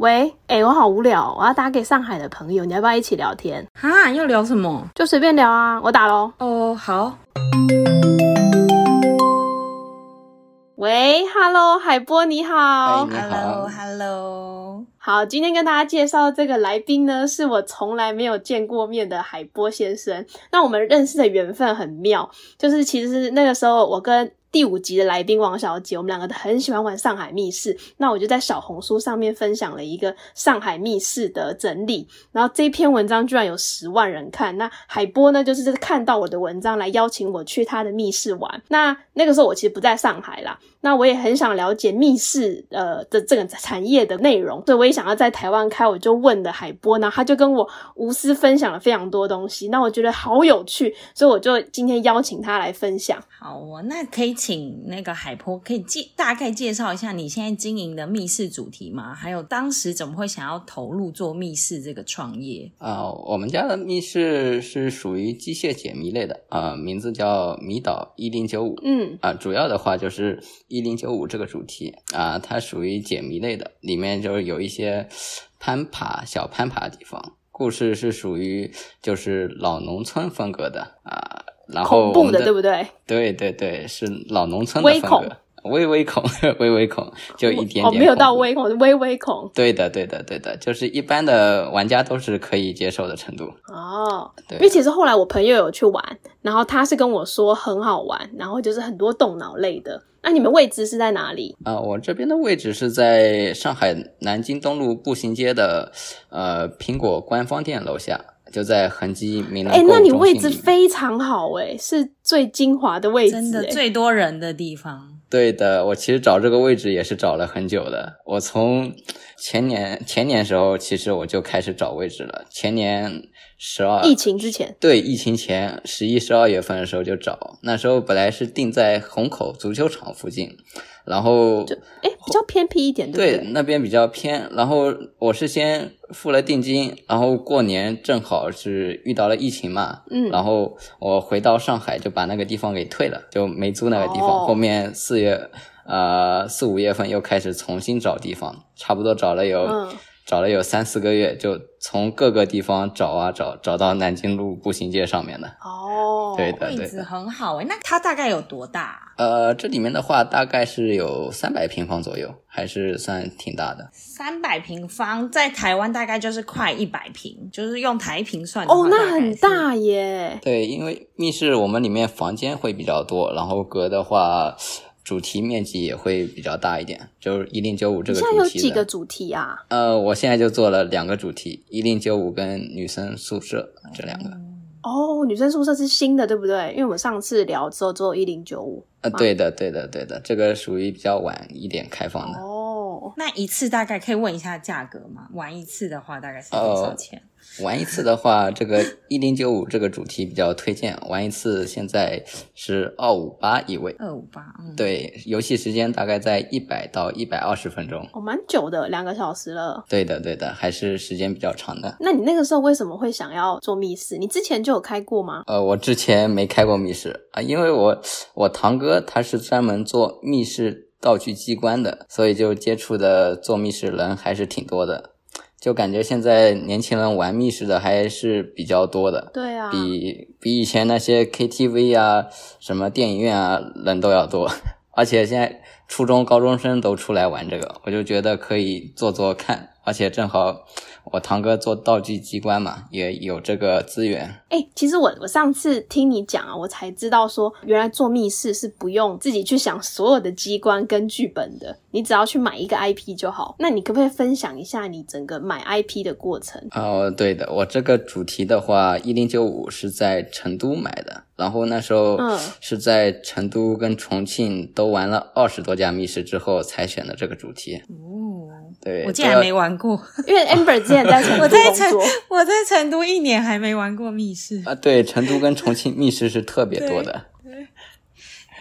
喂，哎、我好无聊，我要打给上海的朋友，你要不要一起聊天？哈，要聊什么？就随便聊啊，我打喽。哦，好。喂，Hello，海波你好。哎你好 Hello，Hello。好，今天跟大家介绍这个来宾呢，是我从来没有见过面的海波先生。那我们认识的缘分很妙，就是其实那个时候我跟第五集的来宾王小姐，我们两个都很喜欢玩上海密室。那我就在小红书上面分享了一个上海密室的整理，然后这篇文章居然有十万人看。那海波呢，就是看到我的文章来邀请我去他的密室玩。那那个时候我其实不在上海啦，那我也很想了解密室呃的这个产业的内容，所以我也想要在台湾开，我就问了海波，然后他就跟我无私分享了非常多东西，那我觉得好有趣，所以我就今天邀请他来分享。好哦，那可以请那个海波可以介大概介绍一下你现在经营的密室主题吗？还有当时怎么会想要投入做密室这个创业？啊、我们家的密室是属于机械解谜类的啊、名字叫迷岛一零九五。嗯，啊，主要的话就是一零九五这个主题啊，它属于解谜类的，里面就是有一些攀爬、小攀爬的地方。故事是属于就是老农村风格的啊，然后恐怖的，对不对？对对对，是老农村的微恐风格，微 微恐，微微恐，就一点点哦，没有到微恐，微微恐对的，对的，对的，就是一般的玩家都是可以接受的程度。哦。对因为其实后来我朋友有去玩，然后他是跟我说很好玩，然后就是很多动脑类的。那你们位置是在哪里？啊、我这边的位置是在上海南京东路步行街的呃苹果官方店楼下，就在恒基民能哎、购那你位置非常好哎、是最精华的位置、真的哎最多人的地方。对的，我其实找这个位置也是找了很久的。我从前年前年时候，其实我就开始找位置了。前年十二疫情之前。对，疫情前十一、十二月份的时候就找，那时候本来是定在虹口足球场附近，然后哎、比较偏僻一点，对不对对？那边比较偏，然后我是先付了定金，然后过年正好是遇到了疫情嘛，嗯然后我回到上海就把那个地方给退了，就没租那个地方。哦后面四月呃四五月份又开始重新找地方，差不多找了有、嗯找了有三四个月，就从各个地方找啊找，找到南京路步行街上面的。哦，对的，位置对的。很好诶，那它大概有多大啊？呃，这里面的话大概是有三百平方左右，还是算挺大的。三百平方，在台湾大概就是快一百平，就是用台平算哦，那很。大耶。对，因为密室我们里面房间会比较多，然后隔的话，主题面积也会比较大一点，就是一零九五这你现在有个主题。几个主题啊？呃，我现在就做了两个主题，一零九五跟女生宿舍这两个。哦，女生宿舍是新的，对不对？因为我们上次聊之后只有一零九五。呃，对的，对的，对的，这个属于比较晚一点开放的。哦，那一次大概可以问一下价格吗？玩一次的话大概是多少钱？玩一次的话，这个 一零九五这个主题比较推荐，玩一次现在是二五八一位。二五八，嗯，对，游戏时间大概在一百到一百二十分钟。哦，蛮久的，两个小时了。对的，对的，还是时间比较长的。那你那个时候为什么会想要做密室？你之前就有开过吗？呃，我之前没开过密室啊，因为我我堂哥他是专门做密室道具机关的，所以就接触的做密室人还是挺多的。就感觉现在年轻人玩密室的还是比较多的，对啊，比比以前那些 KTV 啊、什么电影院啊人都要多。而且现在初中高中生都出来玩这个，我就觉得可以做做看。而且正好我堂哥做道具机关嘛，也有这个资源。哎、其实我我上次听你讲啊，我才知道说，原来做密室是不用自己去想所有的机关跟剧本的，你只要去买一个 IP 就好。那你可不可以分享一下你整个买 IP 的过程？哦，对的，我这个主题的话，一零九五是在成都买的，然后那时候嗯是在成都跟重庆都玩了二十多家密室之后才选的这个主题。哦，对，我竟然没玩过，因为 Amber 之前在成都 我在成，我在成都一年还没玩过密室。啊，对，成都跟重庆密室是特别多的。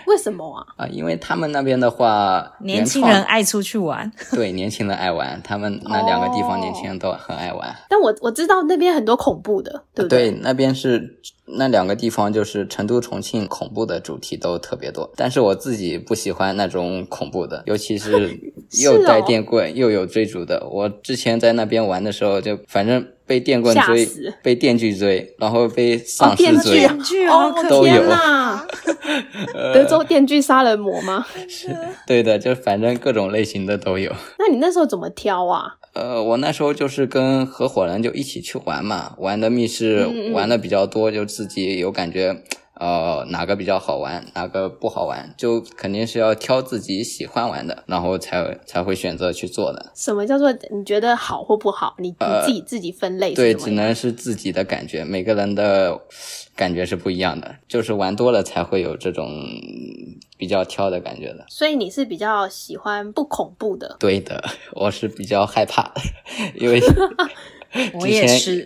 为什么啊？啊，因为他们那边的话，年轻人爱出去玩，对年轻人爱玩，他们那两个地方哦年轻人都很爱玩。但我我知道那边很多恐怖的，对不对，那边是那两个地方，就是成都、重庆，恐怖的主题都特别多。但是我自己不喜欢那种恐怖的，尤其是 是又带哦电棍、又有追逐的。我之前在那边玩的时候，就反正被电棍追，被电锯追，然后被丧尸追。哦电锯哦好可都有天哪！德州电锯杀人魔吗？是对的，就反正各种类型的都有。那你那时候怎么挑啊？呃，我那时候就是跟合伙人就一起去玩嘛，玩的密室玩的比较多，就自己有感觉，呃，哪个比较好玩，哪个不好玩，就肯定是要挑自己喜欢玩的，然后才才会选择去做的。什么叫做你觉得好或不好？你你自己自己分类对，只能是自己的感觉，每个人的感觉是不一样的，就是玩多了才会有这种比较挑的感觉的。所以你是比较喜欢不恐怖的，对的，我是比较害怕，因为 我也是。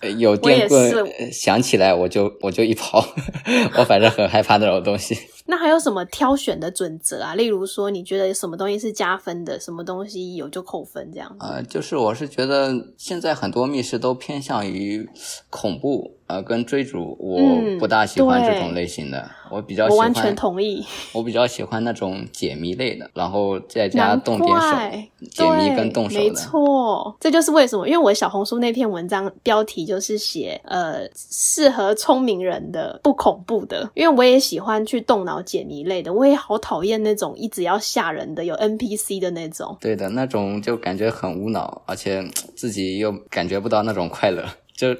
呃有 电棍响起来我就我就一跑，我反正很害怕那种东西。那还有什么挑选的准则啊？例如说，你觉得什么东西是加分的，什么东西有就扣分这样子？呃，就是我是觉得现在很多密室都偏向于恐怖，呃，跟追逐，我嗯不大喜欢这种类型的。我比较喜欢，我完全同意，我比较喜欢那种解谜类的，然后再加动点手，解谜跟动手的没。错，这就是为什么，因为我小红书那篇文章标题就是写呃适合聪明人的不恐怖的，因为我也喜欢去动脑解谜类的，我也好讨厌那种一直要吓人的有 NPC 的那种。对的，那种就感觉很无脑，而且自己又感觉不到那种快乐。就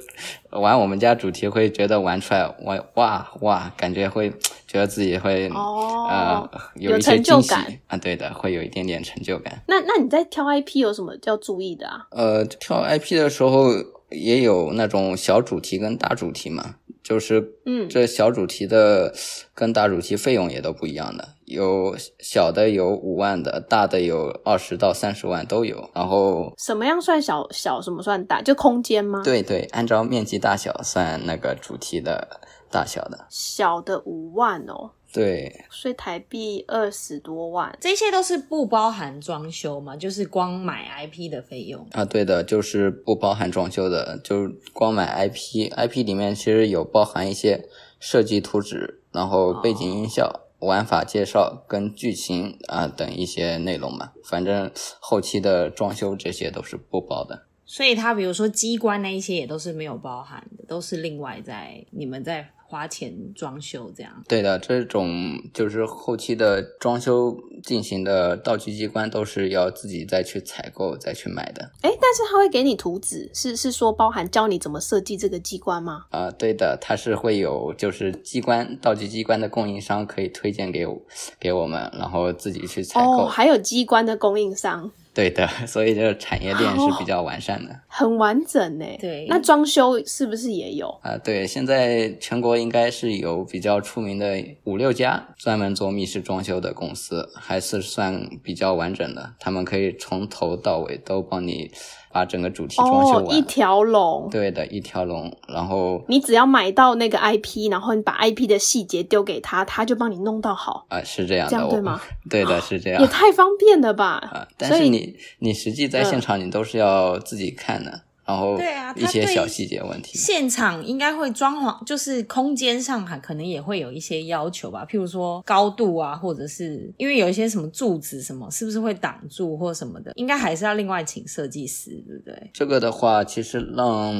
玩我们家主题会觉得玩出来，哇哇哇，感觉会觉得自己会、哦呃有一些成就惊喜感啊，对的，会有一点点成就感。那那你在挑 IP 有什么要注意的啊？呃，挑 IP 的时候也有那种小主题跟大主题嘛，就是嗯这小主题的跟大主题费用也都不一样的，有小的有五万的，大的有二十到三十万都有。然后什么样算小小，什么算大？就空间吗？，对对，按照面积大小算那个主题的大小的。小的五万哦，对，所以台币二十多万。这些都是不包含装修嘛，就是光买 IP 的费用。啊，对的，就是不包含装修的，就光买 IP，IP 里面其实有包含一些设计图纸，然后背景音效、玩法介绍跟剧情啊等一些内容嘛。反正后期的装修这些都是不包的。所以它比如说机关那一些也都是没有包含的，都是另外在你们在花钱装修这样。对的，这种就是后期的装修进行的道具机关都是要自己再去采购再去买的。哎，但是他会给你图纸，是是说包含教你怎么设计这个机关吗？啊、对的，它是会有就是机关道具机关的供应商可以推荐给我给我们，然后自己去采购。哦，还有机关的供应商，对的，所以这个产业链是比较完善的。很完整呢。对那装修是不是也有？啊、对，现在全国应该是有比较出名的五六家专门做密室装修的公司，还是算比较完整的。他们可以从头到尾都帮你把整个主题装修哦，完。一条龙。对的，一条龙，然后你只要买到那个 IP，然后你把 IP 的细节丢给他，他就帮你弄到好，啊、是这样的，这样对吗？对的，是这样也。太方便了吧！啊，但是你你实际在现场，你都是要自己看的，然后对啊一些小细节问题。现场应该会装潢，就是空间上还可能也会有一些要求吧，譬如说高度啊，或者是因为有一些什么柱子什么，是不是会挡住或什么的，应该还是要另外请设计师，对不对？这个的话，其实让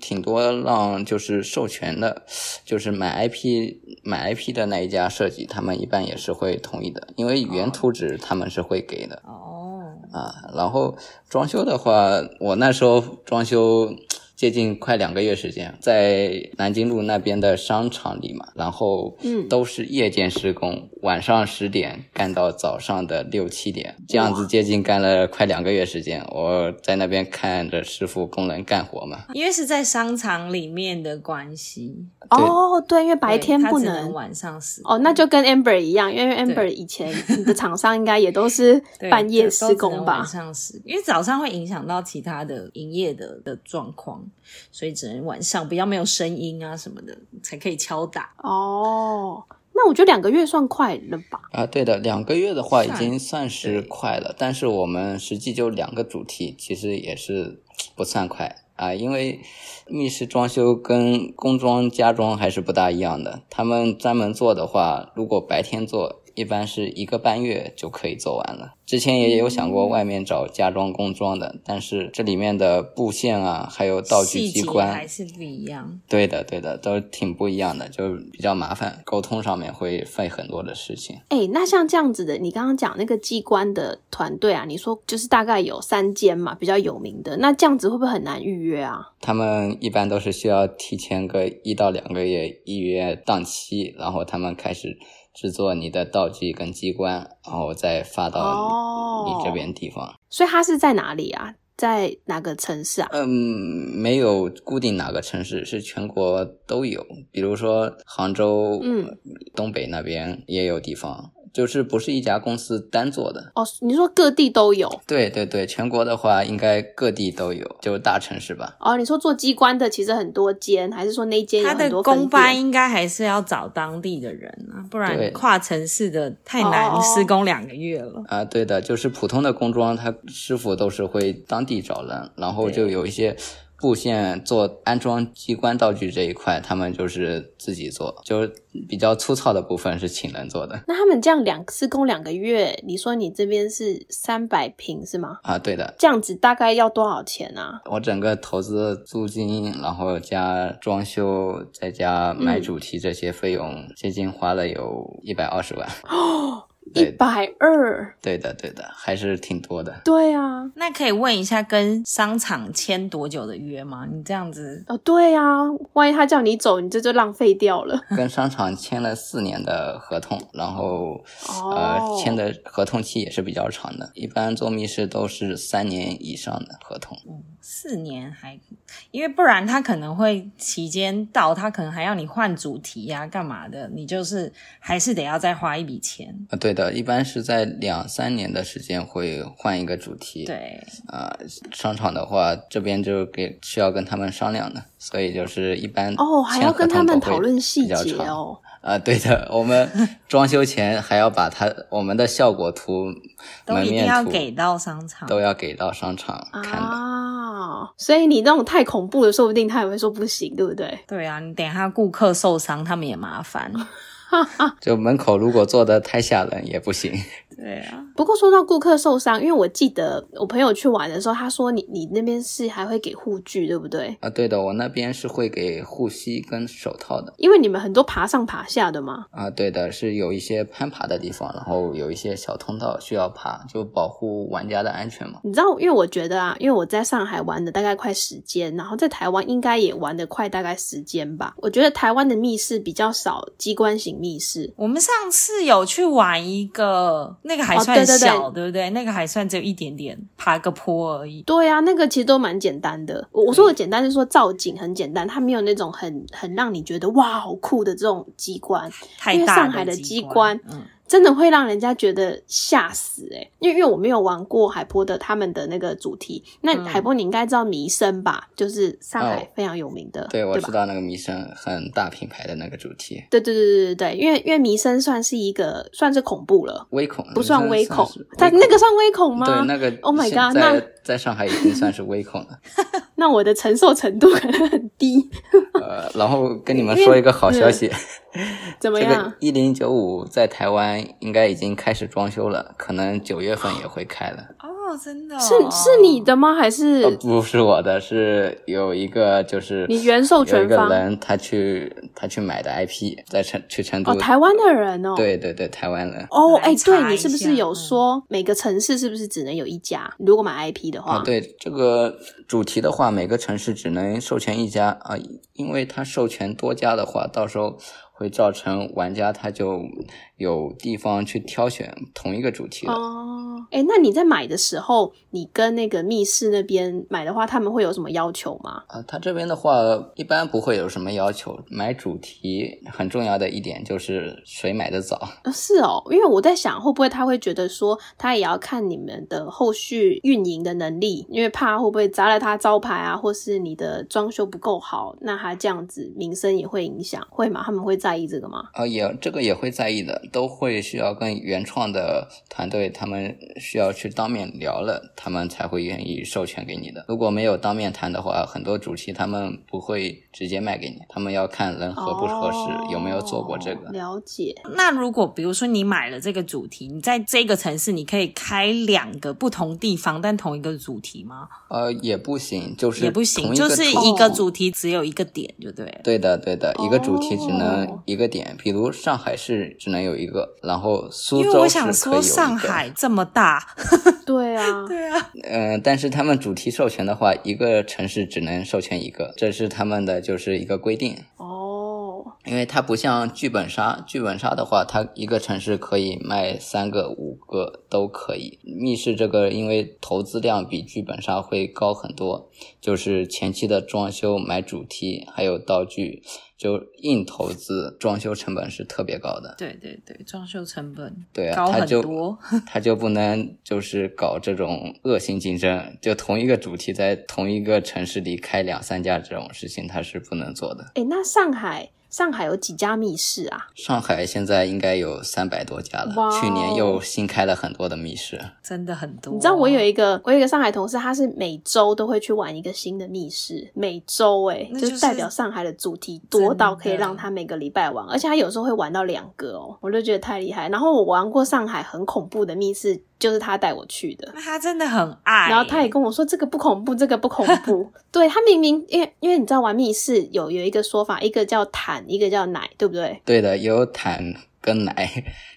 挺多让就是授权的，就是买 IP 买 IP 的那一家设计，他们一般也是会同意的，因为原图纸他们是会给的哦，啊。然后装修的话，我那时候装修。接近快两个月时间，在南京路那边的商场里嘛，然后嗯都是夜间施工，晚上十点干到早上的六七点，这样子接近干了快两个月时间。我在那边看着师傅工人干活嘛，因为是在商场里面的关系，哦，对，因为白天不能能。晚上使哦，那就跟 Amber 一样，因为 Amber 以前你的厂商应该也都是 半夜施工吧晚？上使，因为早上会影响到其他的营业的的状况，所以只能晚上比较没有声音啊什么的才可以敲打。哦，那那我觉得两个月算快了吧？啊，对的，两个月的话已经算是快了，但是我们实际就两个主题，其实也是不算快啊，因为密室装修跟工装家装还是不大一样的。他们专门做的话，如果白天做，一般是一个半月就可以做完了。之前也有想过外面找家装工装的，但是这里面的布线啊，还有道具机关，还是不一样。对的，对的，都挺不一样的，就比较麻烦，沟通上面会费很多的事情。哎，那像这样子的，你刚刚讲那个机关的团队啊，你说就是大概有三间嘛，比较有名的，那这样子会不会很难预约啊？他们一般都是需要提前个一到两个月预约档期，然后他们开始制作你的道具跟机关，然后再发到哦你这边地方。所以它是在哪里啊？在哪个城市啊？嗯，没有固定哪个城市，是全国都有。比如说杭州，嗯，东北那边也有地方，就是不是一家公司单做的。哦，你说各地都有对对对，全国的话应该各地都有，就是大城市吧。哦？你说做机关的其实很多间，还是说那间有他的很多分工班应该还是要找当地的人啊，不然跨城市的太难哦施工两个月了。啊，对的，就是普通的工装，他师傅都是会当地找人，然后就有一些布线做安装机关道具这一块，他们就是自己做，就是比较粗糙的部分是请人做的。那他们这样两施工两个月，你说你这边是三百平是吗？啊，对的，这样子大概要多少钱啊？我整个投资租金，然后加装修，再加买主题这些费用，接近花了有一百二十万。一百二，对的，对的，还是挺多的。对啊，那可以问一下，跟商场签多久的约吗？你这样子哦对啊，万一他叫你走，你这就浪费掉了。跟商场签了四年的合同，然后、哦呃签的合同期也是比较长的，一般做密室都是三年以上的合同。四年还，因为不然他可能会期间到，他可能还要你换主题呀、干嘛的，你就是还是得要再花一笔钱。啊，对的，一般是在两三年的时间会换一个主题。，对，啊、商场的话这边就给需要跟他们商量的，所以就是一般哦，还要跟他们讨论细。节哦。啊、对的，我们装修前还要把它我们的效果图、都一定要门面图给到商场。都要给到商场看的。啊，所以你那种太恐怖的，说不定他也会说不行，对不对？对啊，你等一下顾客受伤，他们也麻烦。就门口如果做的太吓人也不行。对啊，不过说到顾客受伤，因为我记得我朋友去玩的时候，他说你你那边是还会给护具，对不对？啊，对的，我那边是会给护膝跟手套的。因为你们很多爬上爬下的嘛。啊，对的，是有一些攀爬的地方，然后有一些小通道需要爬，就保护玩家的安全嘛。你知道，因为我觉得啊，因为我在上海玩的大概快十间，然后在台湾应该也玩的快大概十间吧。我觉得台湾的密室比较少机关型密室，我们上次有去玩一个，那个还算哦对对对小，对不对？那个还算只有一点点，爬个坡而已。对啊，那个其实都蛮简单的。我我说的简单是说造景很简单，它没有那种很很让你觉得哇好酷的这种机关，因为上海的机机关嗯，真的会让人家觉得吓死诶、欸因为因为我没有玩过海波的他们的那个主题。那嗯海波你应该知道迷生吧？就是上海哦非常有名的，对，我知？道那个迷生很大品牌的那个主题，对对对对对对，因为因为迷生算是一个算是恐怖了，微恐不算微恐是，它那个算微恐吗？对那个 Oh my god，在那在上海已经算是微恐了。那我的承受程度可能很低，呃，然后跟你们说一个好消息，这怎么样？个一零九五在台湾应该已经开始装修了，可能九月份也会开了。哦，真的哦、是是你的吗？还是呃，不是我的，是有一个就是你原授权方一个人他去他去买的 IP，在成去成都。哦，台湾的人哦？。对对对，台湾人。哦，哎、对你是不是有嗯说每个城市是不是只能有一家？如果买 IP 的话，啊，对这个主题的话，每个城市只能授权一家啊，因为他授权多家的话，到时候会造成玩家他就有地方去挑选同一个主题的。哦，哎，那你在买的时候，你跟那个密室那边买的话，他们会有什么要求吗？啊，他这边的话一般不会有什么要求。买主题很重要的一点就是谁买的早。呃是哦，因为我在想，会不会他会觉得说，他也要看你们的后续运营的能力，因为怕会不会砸了他招牌啊，或是你的装修不够好，那他这样子名声也会影响，会吗？他们会在意这个吗？啊，也这个也会在意的，都会需要跟原创的团队，他们需要去当面聊了，他们才会愿意授权给你的。如果没有当面谈的话，很多主题他们不会直接卖给你，他们要看人合不合适，有没有做过这个。哦了解，那如果比如说你买了这个主题，你在这个城市你可以开两个不同地方，但同一个主题吗？呃，也不行，就是也不行，就是一个主题只有一个点就对。对的，对的，一个主题只能哦一个点，比如上海市只能有一个，然后苏因为州我想说，上。海这么大，对啊，对啊，嗯、但是他们主题授权的话，一个城市只能授权一个，这是他们的就是一个规定。哦，因为它不像剧本杀，剧本杀的话，它一个城市可以卖三个、五个都可以。密室这个，因为投资量比剧本杀会高很多，就是前期的装修、买主题还有道具，就硬投资，装修成本是特别高的。对对对，装修成本对啊，高很他就多。他就不能就是搞这种恶性竞争，就同一个主题在同一个城市里开两三家这种事情，他是不能做的。哎，那上海上海有几家密室啊？上海现在应该有三百多家了，去年又新开了很多的密室。真的很多。你知道我有一个我有一个上海同事，他是每周都会去玩一个新的密室，每周哎、那就是就是代表上海的主题多到可以让他每个礼拜玩，而且他有时候会玩到两个哦，我就觉得太厉害。然后我玩过上海很恐怖的密室，就是他带我去的。那他真的很爱，然后他也跟我说这个不恐怖，这个不恐怖。对他明明因为因为你知道玩密室有有一个说法，一个叫坦，一个叫奶，对不对？对的，有坦跟奶，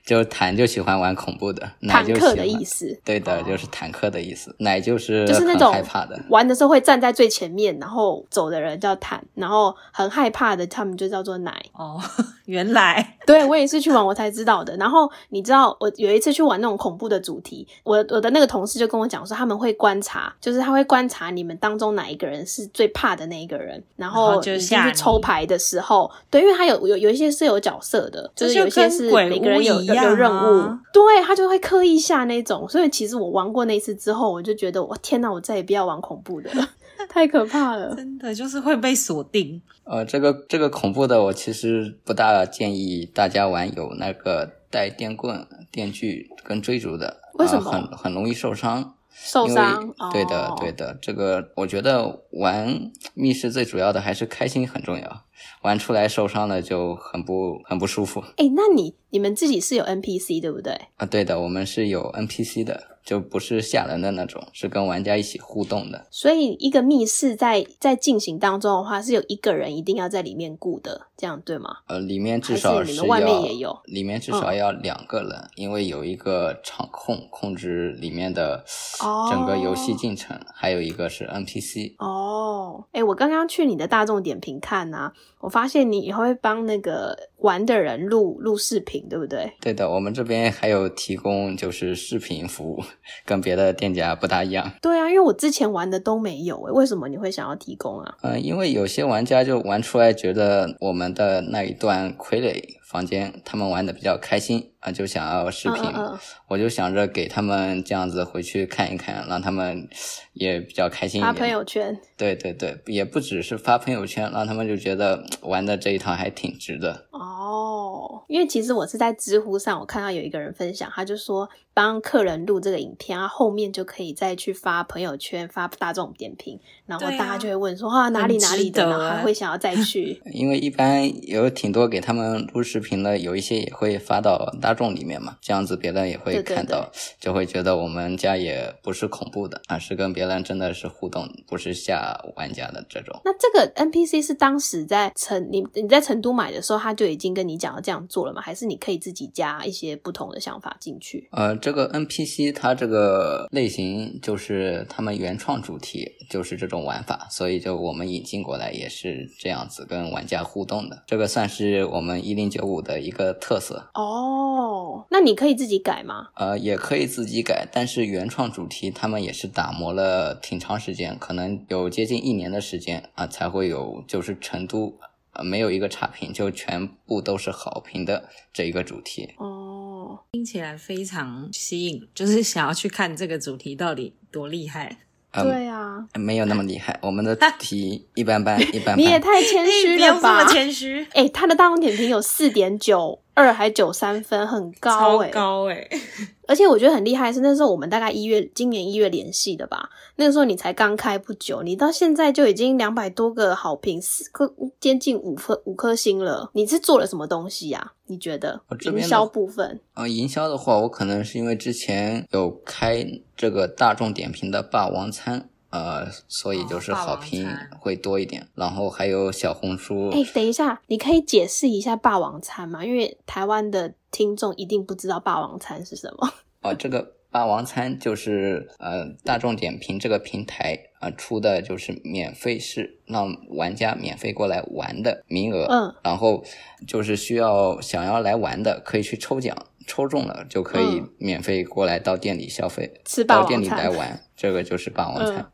就坦就喜欢玩恐怖的，奶坦克就喜欢的意思。对的，哦就是坦克的意思，奶就是就是那种害怕的。玩的时候会站在最前面，然后走的人叫坦，然后很害怕的他们就叫做奶。哦，原来对我也是去玩我才知道的。然后你知道，我有一次去玩那种恐怖的主题，我我的那个同事就跟我讲说，他们会观察，就是他会观察你们当中哪一个人是最怕的那一个人，然然后你去抽牌的时候，对，因为他有有有一些是有角色的，就是有一些是每个人有有屋一样任务啊，对他就会刻意下那种。所以其实我玩过那一次之后，我就觉得我天哪，我再也不要玩恐怖的了，太可怕了。真的就是会被锁定。呃，这个这个恐怖的，我其实不大建议大家玩有那个带电棍、电锯跟追逐的，为什么呃很很容易受伤。受伤，对的哦，对的，这个我觉得玩密室最主要的还是开心很重要，玩出来受伤了就很不很不舒服哎、那你你们自己是有 NPC 对不对？啊。对的，我们是有 NPC 的，就不是吓人的那种，是跟玩家一起互动的。所以一个密室在在进行当中的话，是有一个人一定要在里面顾的，这样对吗？呃，里面至少是们外面要也有里面至少要两个人，因为有一个场控控制里面的哦整个游戏进程，还有一个是 NPC。哦，哎，我刚刚去你的大众点评看啊，我发现你也会帮那个玩的人录录视频，对不对？对的，我们这边还有提供就是视频服务，跟别的店家不大一样。对啊，因为我之前玩的都没有，哎，为什么你会想要提供啊？嗯、因为有些玩家就玩出来觉得我们的那一段傀儡房间，他们玩的比较开心啊、就想要视频。嗯嗯嗯我就想着给他们这样子回去看一看，让他们也比较开心一发。朋友圈。对对对，也不只是发朋友圈，让他们就觉得嗯玩的这一趟还挺值的。哦，因为其实我是在知乎上，我看到有一个人分享，他就说帮客人录这个影片，他后面就可以再去发朋友圈、发大众点评，然后大家就会问说啊哪里哪里的，得然后还欸会想要再去。因为一般有挺多给他们录视频的，有一些也会发到大众里面嘛，这样子别人也会对对看到，就会觉得我们家也不是恐怖的，而是跟别人真的是互动，不是吓玩家的这种。那这个 NPC 是当时在成你你在成都买的时候，他就已经跟你讲了这样做了吗？还是你可以自己加一些不同的想法进去？呃，这个 NPC 它这个类型就是他们原创主题，就是这种玩法，所以就我们引进过来也是这样子跟玩家互动的。这个算是我们一零九五的一个特色。哦，那你可以自己改吗？呃，也可以自己改，但是原创主题他们也是打磨了挺长时间，可能有接近一年的时间啊，才会有就是成都呃没有一个差评，就全部都是好评的这一个主题。哦，听起来非常吸引，就是想要去看这个主题到底多厉害。嗯对啊，没有那么厉害，我们的主题一般般，一般般。你也太谦虚了吧不用这么！谦虚，哎、他的大众点评有四点九二还九三分，很高超哎、高哎、而且我觉得很厉害的是，那时候我们大概一月，今年一月联系的吧。那个时候你才刚开不久，你到现在就已经两百多个好评，四颗接近五颗五颗星了。你是做了什么东西呀、你觉得营销部分？呃，营销的话，我可能是因为之前有开这个大众点评的霸王餐，呃，所以就是好评会多一点。然后还有小红书，哎、等一下，你可以解释一下霸王餐吗？因为台湾的听众一定不知道霸王餐是什么。哦，这个霸王餐就是呃大众点评这个平台啊、呃出的就是免费是让玩家免费过来玩的名额，嗯，然后就是需要想要来玩的可以去抽奖，抽中了就可以嗯免费过来到店里消费，吃霸到店里来玩，这个就是霸王餐。嗯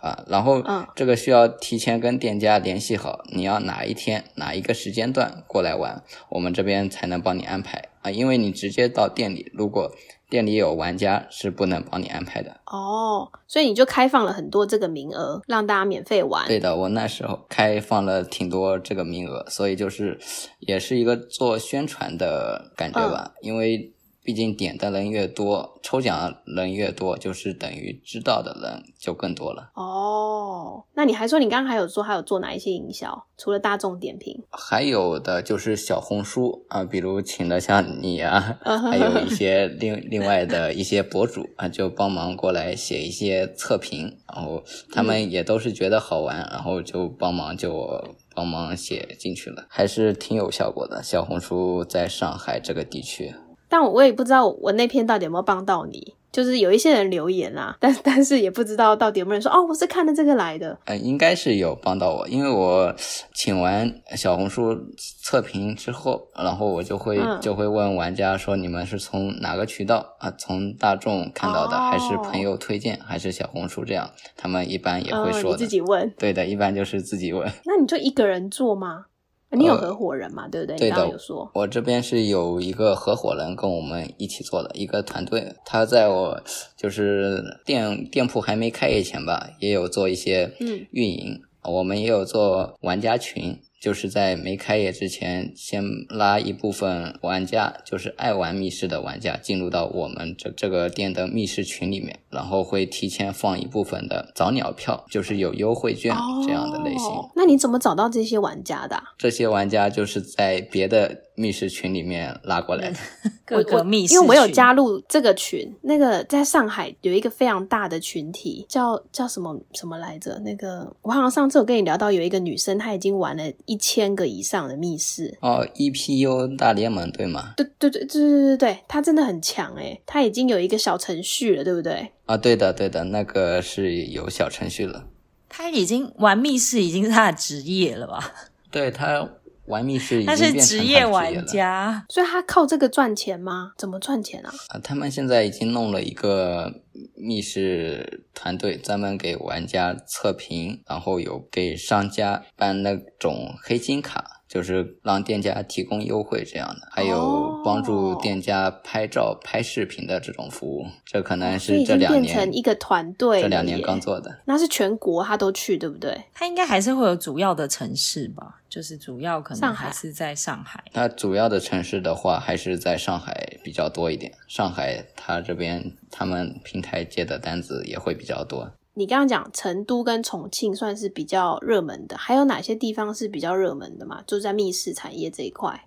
啊，然后嗯这个需要提前跟店家联系好，你要哪一天哪一个时间段过来玩，我们这边才能帮你安排啊。因为你直接到店里，如果店里有玩家是不能帮你安排的。哦，所以你就开放了很多这个名额，让大家免费玩。对的，我那时候开放了挺多这个名额，所以就是也是一个做宣传的感觉吧，因为。毕竟点的人越多，抽奖人越多，就是等于知道的人就更多了。哦，那你还说你刚刚还有说还有做哪一些营销？除了大众点评，还有的就是小红书啊，比如请了像你啊，还有 一些另另外的一些博主啊，就帮忙过来写一些测评，然后他们也都是觉得好玩，然后就帮忙就帮忙写进去了，还是挺有效果的。小红书在上海这个地区，但我我也不知道我那篇到底有没有帮到你。就是有一些人留言啊，但但是也不知道到底有没有人说哦，我是看了这个来的。呃，应该是有帮到我，因为我请完小红书测评之后，然后我就会、嗯就会问玩家说，你们是从哪个渠道啊？从大众看到的，哦还是朋友推荐，还是小红书这样？他们一般也会嗯，说自己问。对的，一般就是自己问。那你就一个人做吗？你有呃合伙人嘛？对不对？对的你刚刚有说。我这边是有一个合伙人跟我们一起做的一个团队，他在我就是店店铺还没开业前吧，也有做一些嗯运营，我们也有做玩家群。就是在没开业之前，先拉一部分玩家，就是爱玩密室的玩家进入到我们这这个店的密室群里面，然后会提前放一部分的早鸟票，就是有优惠券这样的类型。哦那你怎么找到这些玩家的啊、这些玩家就是在别的密室群里面拉过来的。各个密室因为我有加入这个群，那个在上海有一个非常大的群体，叫叫什么什么来着？那个我好像上次有跟你聊到，有一个女生她已经玩了一千个以上的密室。哦，EPU 大联盟对吗？对对对对对对对，她真的很强诶，她已经有一个小程序了，对不对？啊，对的对的，那个是有小程序了。他已经玩密室已经是他的职业了吧？对他玩密室已经他是变成职业玩了家，所以他靠这个赚钱吗？怎么赚钱啊？啊，他们现在已经弄了一个密室团队，专门给玩家测评，然后有给商家办那种黑金卡，就是让店家提供优惠这样的，还有帮助哦店家拍照、拍视频的这种服务。这可能是这两年变成一个团队，这两年刚。做的。那是全国他都去，对不对？他应该还是会有主要的城市吧？就是主要可能上海还是在上海。那主要的城市的话，还是在上海比较多一点。上海他这边他们平台接的单子也会比较多。你刚刚讲成都跟重庆算是比较热门的，还有哪些地方是比较热门的嘛？就在密室产业这一块。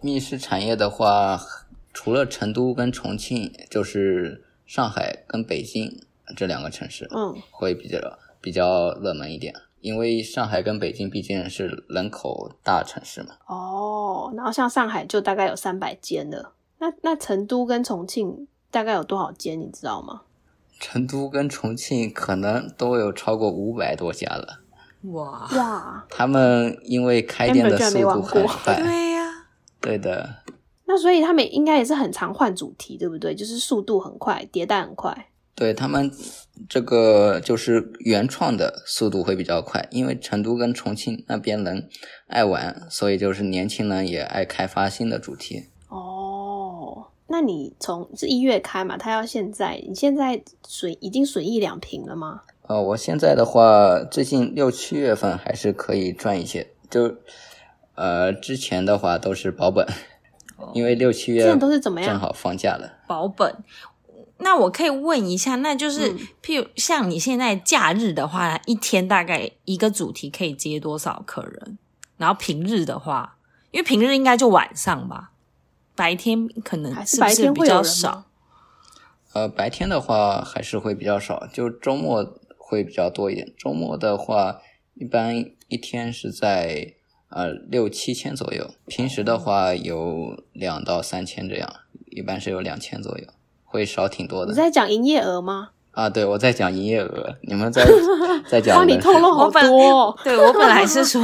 密室产业的话，除了成都跟重庆，就是上海跟北京这两个城市嗯，会比较比较热门一点。因为上海跟北京毕竟是人口大城市嘛。哦，然后像上海就大概有三百间了，那那成都跟重庆大概有多少间，你知道吗？成都跟重庆可能都有超过五百多家了。哇，哇，他们因为开店的速度很快，对呀、对的，那所以他们应该也是很常换主题，对不对？就是速度很快，迭代很快。对他们这个就是原创的速度会比较快，因为成都跟重庆那边人爱玩，所以就是年轻人也爱开发新的主题。哦，那你从是一月开嘛？他要现在，你现在损已经损益两平了吗？呃，我现在的话，最近六七月份还是可以赚一些，就呃之前的话都是保本，因为六七月现在都是怎么样正好放假了。保本。那我可以问一下，那就是、嗯譬如像你现在假日的话，一天大概一个主题可以接多少客人？然后平日的话，因为平日应该就晚上吧，白天可能还是是不是比白天会有人较少？？呃，白天的话还是会比较少，就周末会比较多一点。周末的话，一般一天是在呃六七千左右，平时的话有两到三千这样，一般是有两千左右，会少挺多的你。在讲营业额吗？啊，对，我在讲营业额，你们在 在讲帮，你透露好多、哦。对我本来是说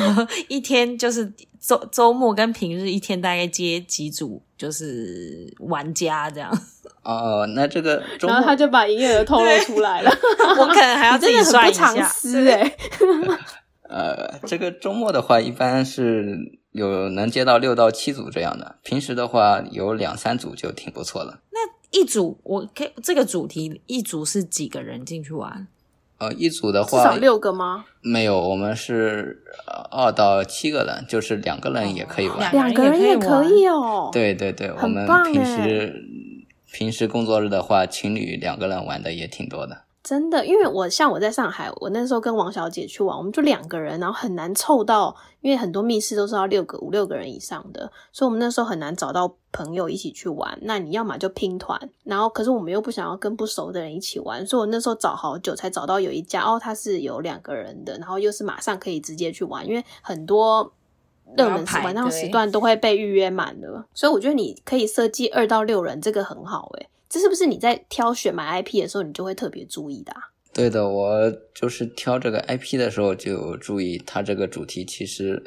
一天就是周周末跟平日一天大概接几组就是玩家这样，哦，那这个然后他就把营业额透露出来了，我可能还要自己算一不藏下。私哎、呃，这个周末的话，一般是有能接到六到七组这样的，平时的话有两三组就挺不错了。一组我可以这个主题一组是几个人进去玩？呃，一组的至少话六个吗？没有，我们是呃二到七个人，就是两个人也可以玩。两两个人也可以哦。，对对对，我很们平棒哎时平时工作日的话，情侣两个人玩的也挺多的。真的，因为我像我在上海，我那时候跟王小姐去玩，我们就两个人，然后很难凑到，因为很多密室都是要六个、五六个人以上的，所以我们那时候很难找到朋友一起去玩。那你要么就拼团，然后可是我们又不想要跟不熟的人一起玩，所以我那时候找好久才找到有一家哦，它是有两个人的，然后又是马上可以直接去玩，因为很多。热门时要排晚上时段都会被预约满的，所以我觉得你可以设计二到六人，这个很好诶、这是不是你在挑选买 IP 的时候，你就会特别注意的、啊？对的，我就是挑这个 IP 的时候就有注意，它这个主题其实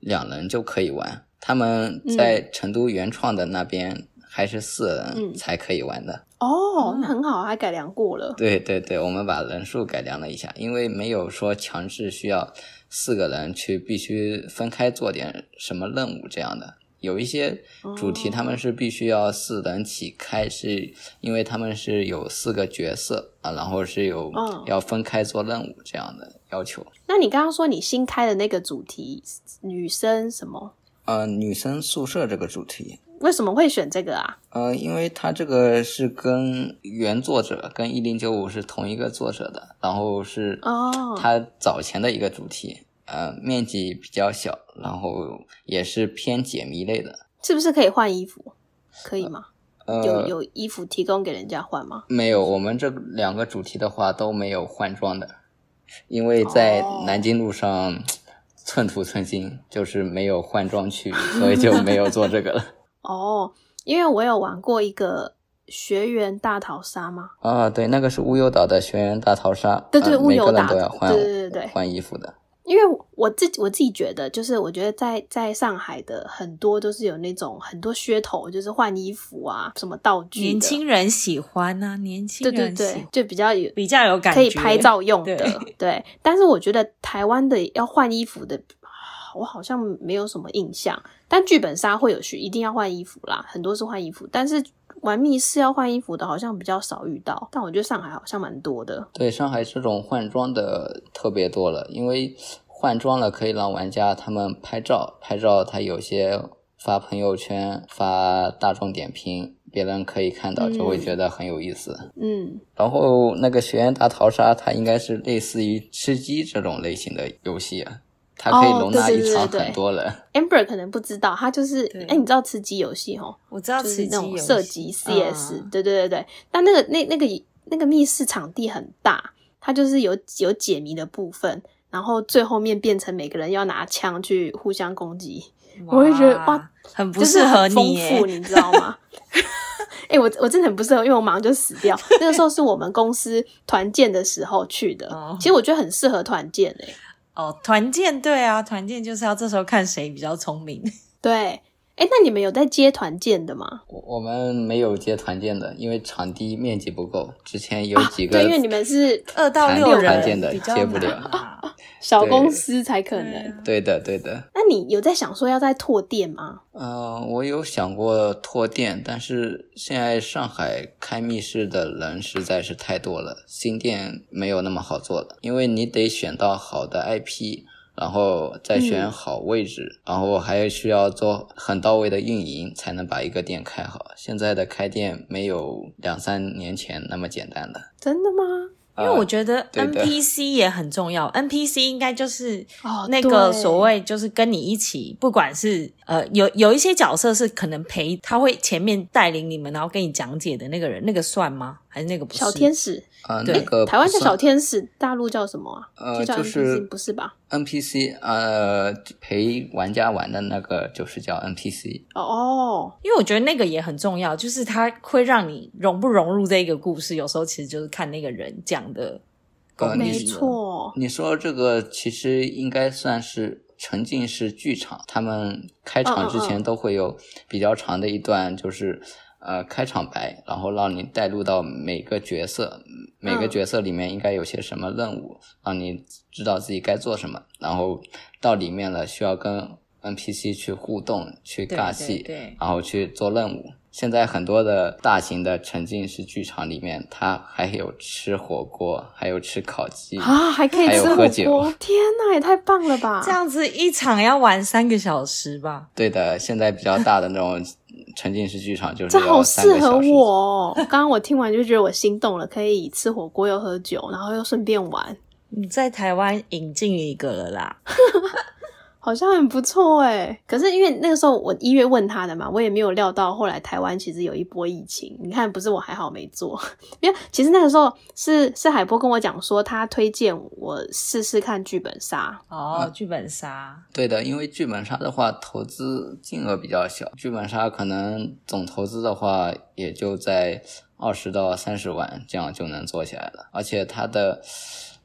两人就可以玩。他们在成都原创的那边还是四人嗯才可以玩的。哦，那很好，还改良过了。对对对，我们把人数改良了一下，因为没有说强制需要四个人去必须分开做点什么任务这样的。有一些主题他们是必须要四人起开，是因为他们是有四个角色啊，然后是有嗯要分开做任务这样的要求。那你刚刚说你新开的那个主题，女生什么？呃，女生宿舍这个主题，为什么会选这个啊？呃，因为它这个是跟原作者跟一零九五是同一个作者的，然后是哦他早前的一个主题，呃，面积比较小，然后也是偏解谜类的。是不是可以换衣服？可以吗？有呃，有衣服提供给人家换吗？没有，我们这两个主题的话都没有换装的，因为在哦南京路上寸土寸金，就是没有换装区，所以就没有做这个了。哦，因为我有玩过一个学员大逃杀吗？啊，对，那个是乌有岛的学员大逃杀，对对呃每个人乌有岛的都要换，对对对对换衣服的。因为我自己我自己觉得，就是我觉得在在上海的很多都是有那种很多噱头，就是换衣服啊，什么道具，年轻人喜欢啊，年轻对对人喜对，就比较有比较有感觉，可以拍照用的，对对。但是我觉得台湾的要换衣服的，啊我好像没有什么印象。但剧本杀会有需一定要换衣服啦，很多是换衣服，但是玩密室要换衣服的，好像比较少遇到。但我觉得上海好像蛮多的。对，上海这种换装的特别多了，因为换装了可以让玩家他们拍照，拍照他有些发朋友圈、发大众点评，别人可以看到，就会嗯觉得很有意思。嗯，然后那个学院大逃杀，它应该是类似于吃鸡这种类型的游戏啊，它可以哦容纳对对对一场对很多人。Amber 可能不知道，他就是对哎，你知道吃鸡游戏哦？我知道就是吃鸡游那种射戏击 CS，、嗯对对对对。但那个那那个那个密室场地很大，它就是有有解谜的部分，然然后最后面变成每个人要拿枪去互相攻击，我会觉得哇，很不就是适合你。你知道吗？哎、我我真的很不适合，因为我马上就死掉。那个时候是我们公司团建的时候去的，哦其实我觉得很适合团建诶、哦，团建对啊，团建就是要这时候看谁比较聪明。对，哎、那你们有在接团建的吗？我我们没有接团建的，因为场地面积不够。之前有几个、啊对，因为你们是 二到六人团建的接不了啊 小公司才可能。对的对的。那你有在想说要在拓店吗？呃，我有想过拓店，但是现在上海开密室的人实在是太多了，新店没有那么好做了，因为你得选到好的 IP，然后再选嗯好位置，然后还需要做很到位的运营，才能把一个店开好。现在的开店没有两三年前那么简单了。真的吗？因为我觉得 NPC 也很重要，NPC 应该就是哦那个所谓就是跟你一起，不管是呃有有一些角色是可能陪他会前面带领你们，然后跟你讲解的那个人，那个算吗？还是那个不是？小天使，呃，那个台湾叫小天使，大陆叫什么啊？呃就是 NPC 不是吧？NPC，呃，陪玩家玩的那个就是叫 NPC。哦哦，因为我觉得那个也很重要，就是它会让你融不融入这一个故事，有时候其实就是看那个人讲的呃没。错，你说这个其实应该算是沉浸式剧场，他们开场之前都会有比较长的一段，就是呃开场白，然后让你带入到每个角色，每个嗯角色里面应该有些什么任务，让你知道自己该做什么，然后到里面了需要跟 NPC 去互动、去尬戏，对然后去做任务。现在很多的大型的沉浸式剧场里面，它还有吃火锅，还有吃烤鸡啊，还可以还有吃火喝酒锅，天呐，也太棒了吧！这样子一场要玩三个小时吧？对的，现在比较大的那种沉浸式剧场就是这好适合。我哦！刚刚我听完就觉得我心动了，可以吃火锅又喝酒，然后又顺便玩，你在台湾引进一个了啦，好像很不错哎。可是因为那个时候我一月问他的嘛，我也没有料到后来台湾其实有一波疫情。你看，不是我还好没做，因为其实那个时候是是海波跟我讲说，他推荐我试试看剧本杀。哦，剧本杀，对的，因为剧本杀的话，投资金额比较小，剧本杀可能总投资的话也就在二十到三十万，这样就能做起来了。而且它的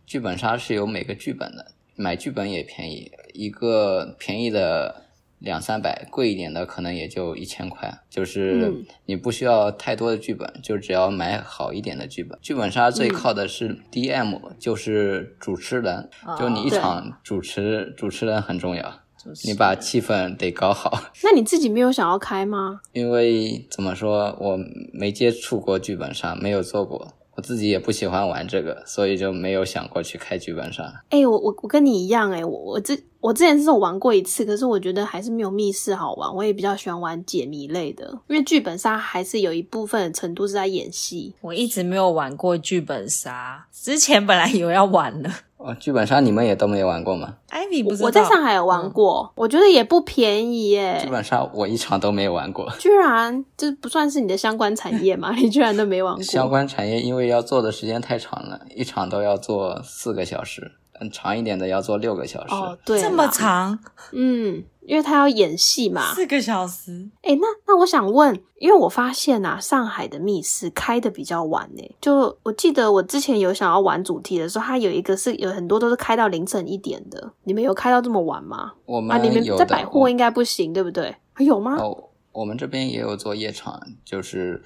剧本杀是有每个剧本的，买剧本也便宜，一个便宜的两三百，贵一点的可能也就一千块。就是嗯你不需要太多的剧本，就只要买好一点的剧本。剧本杀最靠的是 DM，、就是主持人，就你一场主持主持人很重要。就是你把气氛得搞好，那你自己没有想要开吗？因为怎么说，我没接触过剧本杀，没有做过，我自己也不喜欢玩这个，所以就没有想过去开剧本杀。哎、我我我跟你一样哎、我我之我之前是有玩过一次，可是我觉得还是没有密室好玩。我也比较喜欢玩解谜类的，因为剧本杀还是有一部分的程度是在演戏。我一直没有玩过剧本杀，之前本来有要玩的。哦，剧本杀你们也都没有玩过吗？Ivy 不知道我在上海有玩过，我觉得也不便宜耶剧。本杀我一场都没有玩过。居然这不算是你的相关产业吗？你居然都没玩过？相关产业因为要做的时间太长了，一场都要做四个小时，嗯，长一点的要做六个小时。哦，对，这么，长，嗯，因为他要演戏嘛。四个小时，哎、那那我想问，因为我发现啊，上海的密室开的比较晚呢。就我记得我之前有想要玩主题的时候，它有一个是有很多都是开到凌晨一点的。你们有开到这么晚吗？我们啊，你们在百货应该不行，对不对？还有吗？哦，我们这边也有做夜场，就是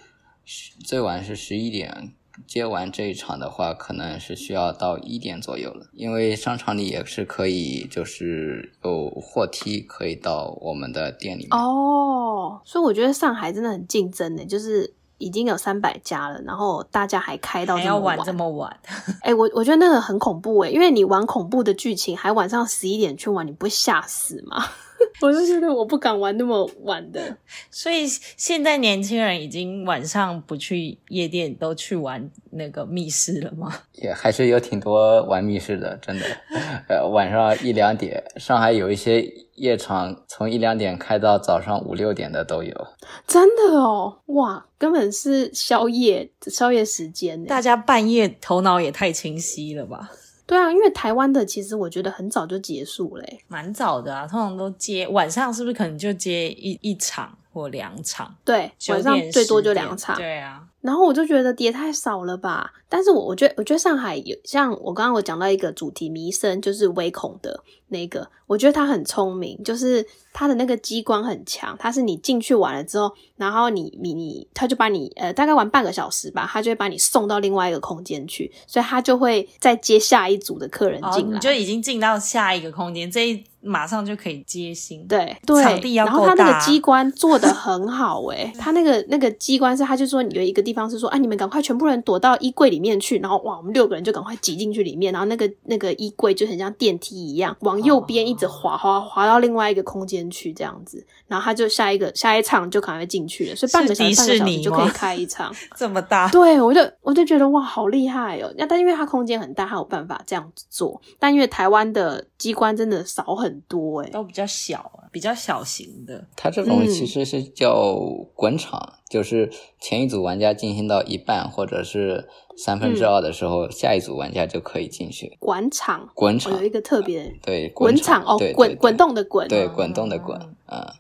十最晚是十一点。接完这一场的话，可能是需要到一点左右了，因为商场里也是可以，就是有货梯可以到我们的店里面。哦，所以我觉得上海真的很竞争呢，就是已经有三百家了，然后大家还开到这么晚还要玩。这么晚，哎、我我觉得那个很恐怖哎，因为你玩恐怖的剧情，还晚上十一点去玩，你不会吓死吗？我就觉得我不敢玩那么晚的。所以现在年轻人已经晚上不去夜店，都去玩那个密室了吗？也还是有挺多玩密室的，真的。呃，晚上一两点，上海有一些夜场从一两点开到早上五六点的都有。真的哦，哇，根本是宵夜宵夜时间。大家半夜头脑也太清晰了吧？对啊，因为台湾的其实我觉得很早就结束嘞、蛮早的啊，通常都接晚上，是不是可能就接一一场或两场？对，晚上最多就两场。对啊，然后我就觉得也太少了吧。但是我我觉得我觉得上海有像我刚刚我讲到一个主题迷生，就是微恐的那个，我觉得他很聪明，就是他的那个机关很强，他是你进去玩了之后，然后你你你他就把你呃大概玩半个小时吧，他就会把你送到另外一个空间去，所以他就会再接下一组的客人哦，进来。你就已经进到下一个空间，这一马上就可以接新。对对，场地要然后他那个机关 做的很好诶、他那个那个机关是，他就说有一个地方是说，啊，你们赶快全部人躲到衣柜里面去，然后哇，我们六个人就赶快挤进去里面，然后那个那个衣柜就很像电梯一样，往右边一直滑滑滑到另外一个空间去这样子，然后他就下一个下一场就可能会进去了，所以半个小时是迪士尼半个小时就可以开一场。这么大，对，我就我就觉得哇，好厉害哦！那但因为它空间很大，它有办法这样子做。但因为台湾的机关真的少很多哎、都比较小啊，比较小型的。它这种嗯其实是叫馆场，就是前一组玩家进行到一半或者是三分嗯之二的时候，下一组玩家就可以进去。滚场，滚场有一个特别对，滚场场哦，对对滚滚动的滚，对，嗯滚动的滚，啊、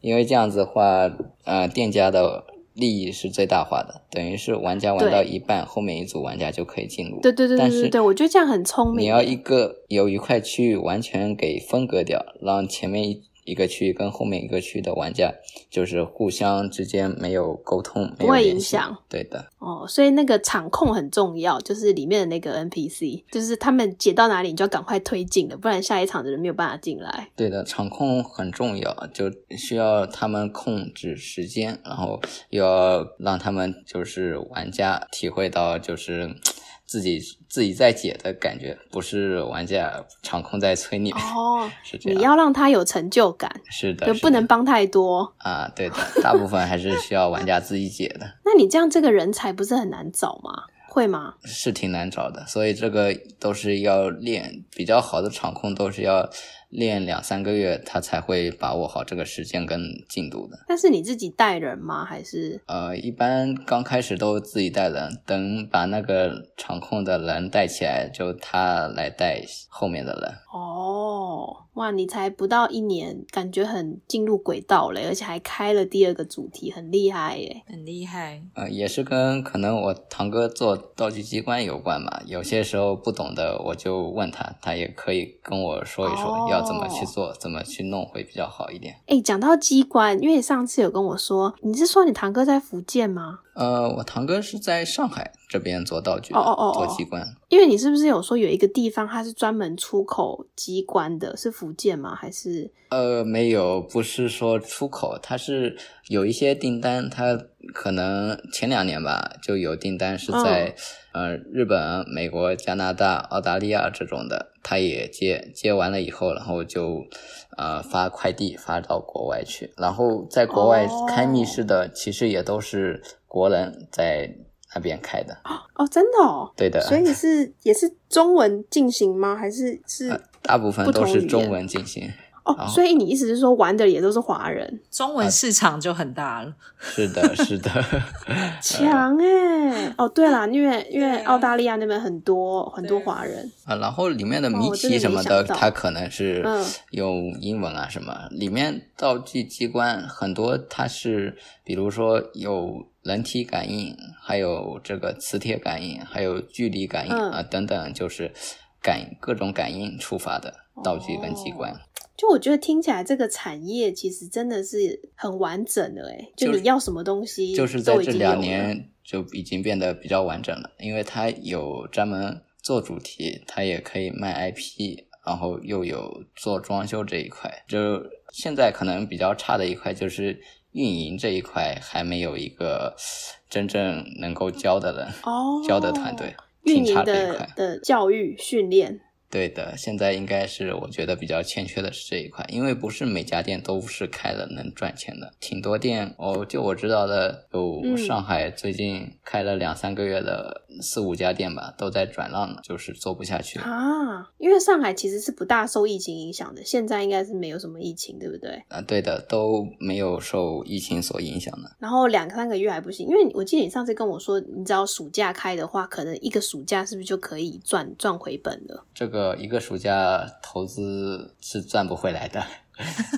因为这样子的话，呃，店家的利益是最大化的，等于是玩家玩到一半，后面一组玩家就可以进入。对对对但是对对对，我觉得这样很聪明。你要一个有一块区域完全给分割掉，让前面一一个区域跟后面一个区域的玩家就是互相之间没有沟通，没不会影响。对的，哦，所以那个场控很重要，就是里面的那个 NPC，就是他们解到哪里，你就要赶快推进了，不然下一场的人没有办法进来。对的，场控很重要，就需要他们控制时间，然后又要让他们就是玩家体会到就是自己自己在解的感觉，不是玩家场控在催 你，哦，是这样。你要让他有成就感，是的，就不能帮太多。啊，对的，大部分还是需要玩家自己解的。那你这样这个人才不是很难找吗？会吗？是挺难找的，所以这个都是要练，比较好的场控都是要练两三个月，他才会把握好这个时间跟进度的。但是你自己带人吗？还是呃，一般刚开始都自己带人，等把那个场控的人带起来，就他来带后面的人。哦，哇，你才不到一年，感觉很进入轨道嘞，而且还开了第二个主题，很厉害耶。很厉害，呃，也是跟可能我堂哥做道具机关有关嘛。有些时候不懂的，我就问他，他也可以跟我说一说哦要怎么去做，怎么去弄会比较好一点。哎，讲到机关，因为你上次有跟我说，你是说你堂哥在福建吗？呃，我堂哥是在上海这边做道具，哦哦哦哦做机关。因为你是不是有说有一个地方它是专门出口机关的，是福建吗？还是呃，没有，不是说出口，它是有一些订单，它可能前两年吧就有订单是在、呃日本、美国、加拿大、澳大利亚这种的，他也接接完了以后，然后就呃发快递发到国外去，然后在国外哦开密室的其实也都是国人在那边开的，哦，真的哦？对的，所以是也是中文进行吗？还是是、呃大部分都是中文进行。哦？所以你意思是说玩的也都是华人？中文市场就很大了。是的，是的。强哎、哦，对了，因为因为澳大利亚那边很多很多华人，啊，然后里面的谜题什么的，它可能是嗯用英文啊什么。里面道具机关很多，它是比如说有人体感应，还有这个磁铁感应，还有距离感应、嗯啊等等，就是感各种感应触发的道具跟机关。就我觉得听起来这个产业其实真的是很完整的哎，就就你要什么东西就是在这两年就已经变得比较完整了，因为它有专门做主题，它也可以卖 IP，然后又有做装修这一块。就现在可能比较差的一块就是运营这一块还没有一个真正能够教的人，哦教的团队，运营的这一块。的教育训练。对的，现在应该是我觉得比较欠缺的是这一块，因为不是每家店都是开了能赚钱的，挺多店哦，就我知道的有嗯上海最近开了两三个月的四五家店吧，都在转让了，就是做不下去。啊，因为上海其实是不大受疫情影响的，现在应该是没有什么疫情，对不对？啊，对的，都没有受疫情所影响的。然后两三个月还不行，因为我记得你上次跟我说，你只要暑假开的话，可能一个暑假是不是就可以赚赚回本了？这个一个暑假投资是赚不回来的，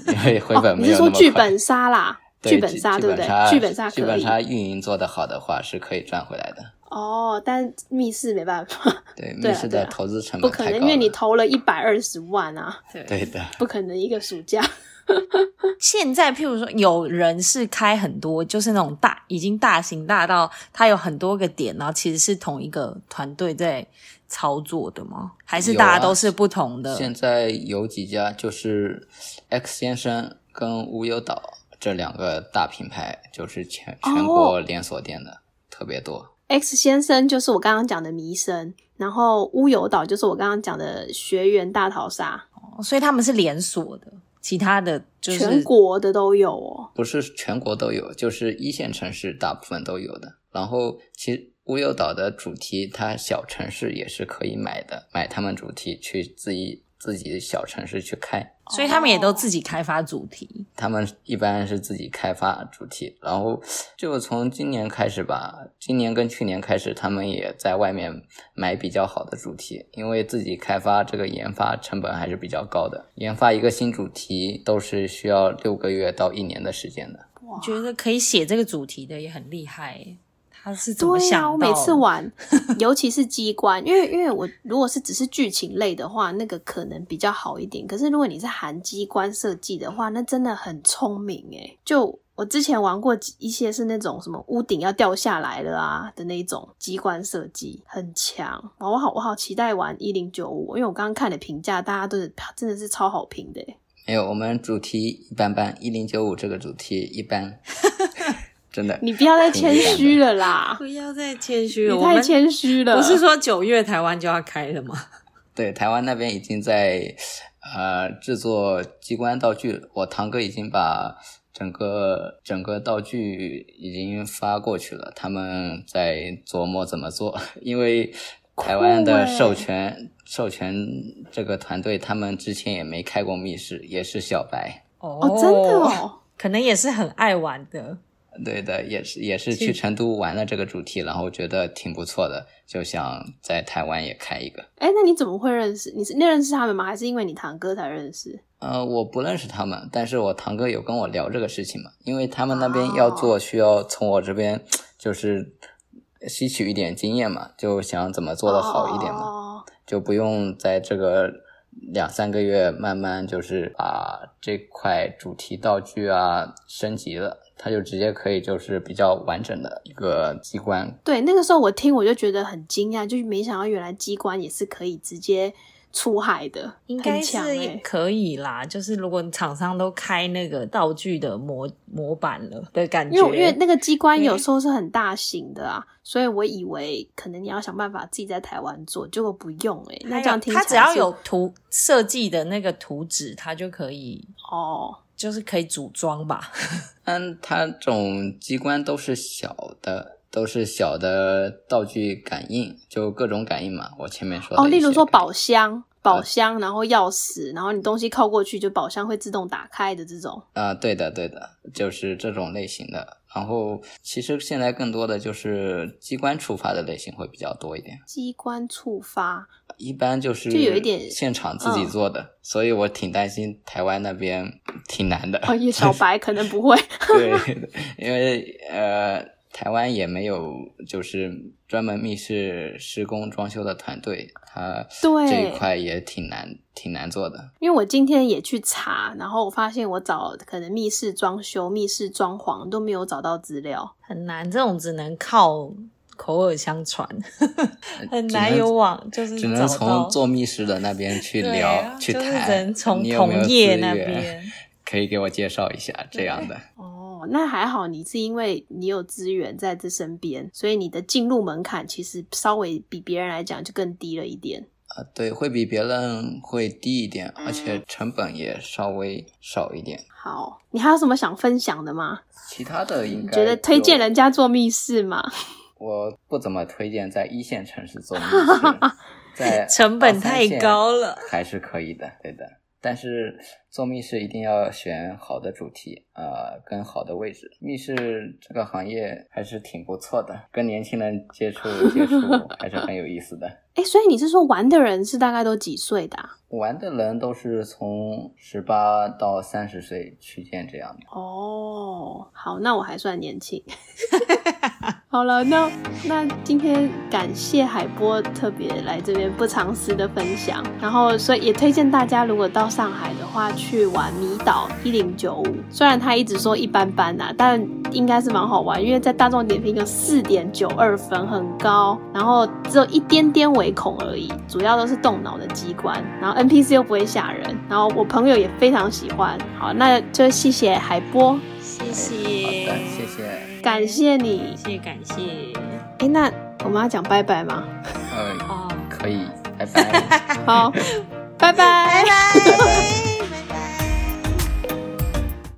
因为回本哦，你是没有那么快。说剧本杀啦？剧本杀对不对？剧本杀剧可以本杀运营做得好的话是可以赚回来的。哦，但密室没办法，对，密室的投资成本不可能。因为你投了一百二十万啊，对对的，不可能一个暑假。现在，譬如说，有人是开很多，就是那种大，已经大型大到它有很多个点，然后其实是同一个团队在操作的吗？还是大家都是不同的？现在有几家就是 X 先生跟无忧岛这两个大品牌，就是全哦全国连锁店的、特别多。X 先生就是我刚刚讲的迷生，然后乌有岛就是我刚刚讲的学员大逃杀，所以他们是连锁的，其他的就是全国的都有哦。不是全国都有，就是一线城市大部分都有的。然后其实无忧岛的主题，它小城市也是可以买的，买他们主题去自己自己的小城市去开。所以他们也都自己开发主题。他们一般是自己开发主题，然后就从今年开始吧，今年跟去年开始，他们也在外面买比较好的主题，因为自己开发这个研发成本还是比较高的，研发一个新主题都是需要六个月到一年的时间的。我觉得可以写这个主题的也很厉害耶，他是怎么对呀、想到的？我每次玩，尤其是机关，因为因为我如果是只是剧情类的话，那个可能比较好一点。可是如果你是含机关设计的话，那真的很聪明诶。就我之前玩过一些是那种什么屋顶要掉下来了啊的那种机关设计，很强。我好我好期待玩一零九五，因为我刚刚看的评价，大家都是真的是超好评的诶。没有，我们主题一般般，一零九五这个主题一般，真的。你不要再谦虚了啦，不要再谦虚了，你太谦虚了。不是说九月台湾就要开了吗？对，台湾那边已经在呃制作机关道具了，我堂哥已经把整个整个道具已经发过去了，他们在琢磨怎么做，因为台湾的授权授权这个团队，他们之前也没开过密室，也是小白。哦哦，真的哦。可能也是很爱玩的。对的，也是也是去成都玩了这个主题，然后觉得挺不错的，就想在台湾也开一个。哎，那你怎么会认识？你是你认识他们吗？还是因为你堂哥才认识？呃，我不认识他们，但是我堂哥有跟我聊这个事情嘛，因为他们那边要做，需要从我这边就是吸取一点经验嘛，就想怎么做的好一点嘛，哦就不用在这个两三个月慢慢就是把这块主题道具啊升级了，它就直接可以就是比较完整的一个机关。对，那个时候我听我就觉得很惊讶，就是没想到原来机关也是可以直接出海的，应该是欸可以啦，就是如果厂商都开那个道具的模模板了的感觉，因为因为那个机关有时候是很大型的啊，所以我以为可能你要想办法自己在台湾做，结果不用哎、那这样听起来它只要有图设计的那个图纸，它就可以哦就是可以组装吧。嗯它这种机关都是小的，都是小的道具感应，就各种感应嘛。我前面说的哦，例如说宝箱。宝箱，然后钥匙，然后你东西靠过去，就宝箱会自动打开的这种。啊、对的对的，就是这种类型的。然后其实现在更多的就是机关触发的类型会比较多一点，机关触发，一般就是就有一点现场自己嗯做的，所以我挺担心台湾那边挺难的。哦，也 小白可能不会。对，因为呃，台湾也没有就是专门密室施工装修的团队，它对这一块也挺难挺难做的。因为我今天也去查，然后我发现我找可能密室装修、密室装潢都没有找到资料。很难，这种只能靠口耳相传，很难有网，就是只能从做密室的那边去聊、啊去谈。从同业那边。可以给我介绍一下这样的？哦，那还好，你是因为你有资源在这身边，所以你的进入门槛其实稍微比别人来讲就更低了一点。啊，对，会比别人会低一点，而且成本也稍微少一点。好，你还有什么想分享的吗？其他的应该觉得推荐人家做密室吗？我不怎么推荐在一线城市做 密室，在 成本太高了还是可以的，对的。但是做密室一定要选好的主题，呃，跟好的位置。密室这个行业还是挺不错的，跟年轻人接触 接触还是很有意思的。哎，所以你是说玩的人是大概都几岁的、啊？玩的人都是从十八到三十岁区间这样的。哦，好，那我还算年轻。好了，那那今天感谢海波特别来这边不藏私的分享，然后所以也推荐大家，如果到上海的话，去玩迷岛一零九五。虽然他一直说一般般呐、但应该是蛮好玩，因为在大众点评有四点九二分，很高，然后只有一点点唯恐而已，主要都是动脑的机关，然后 NPC 又不会吓人，然后我朋友也非常喜欢。好，那就谢谢海波。谢谢好，的，谢谢。感谢你谢。谢感谢。哎，那我们要讲拜拜吗？可以，拜拜。好，拜拜。拜拜。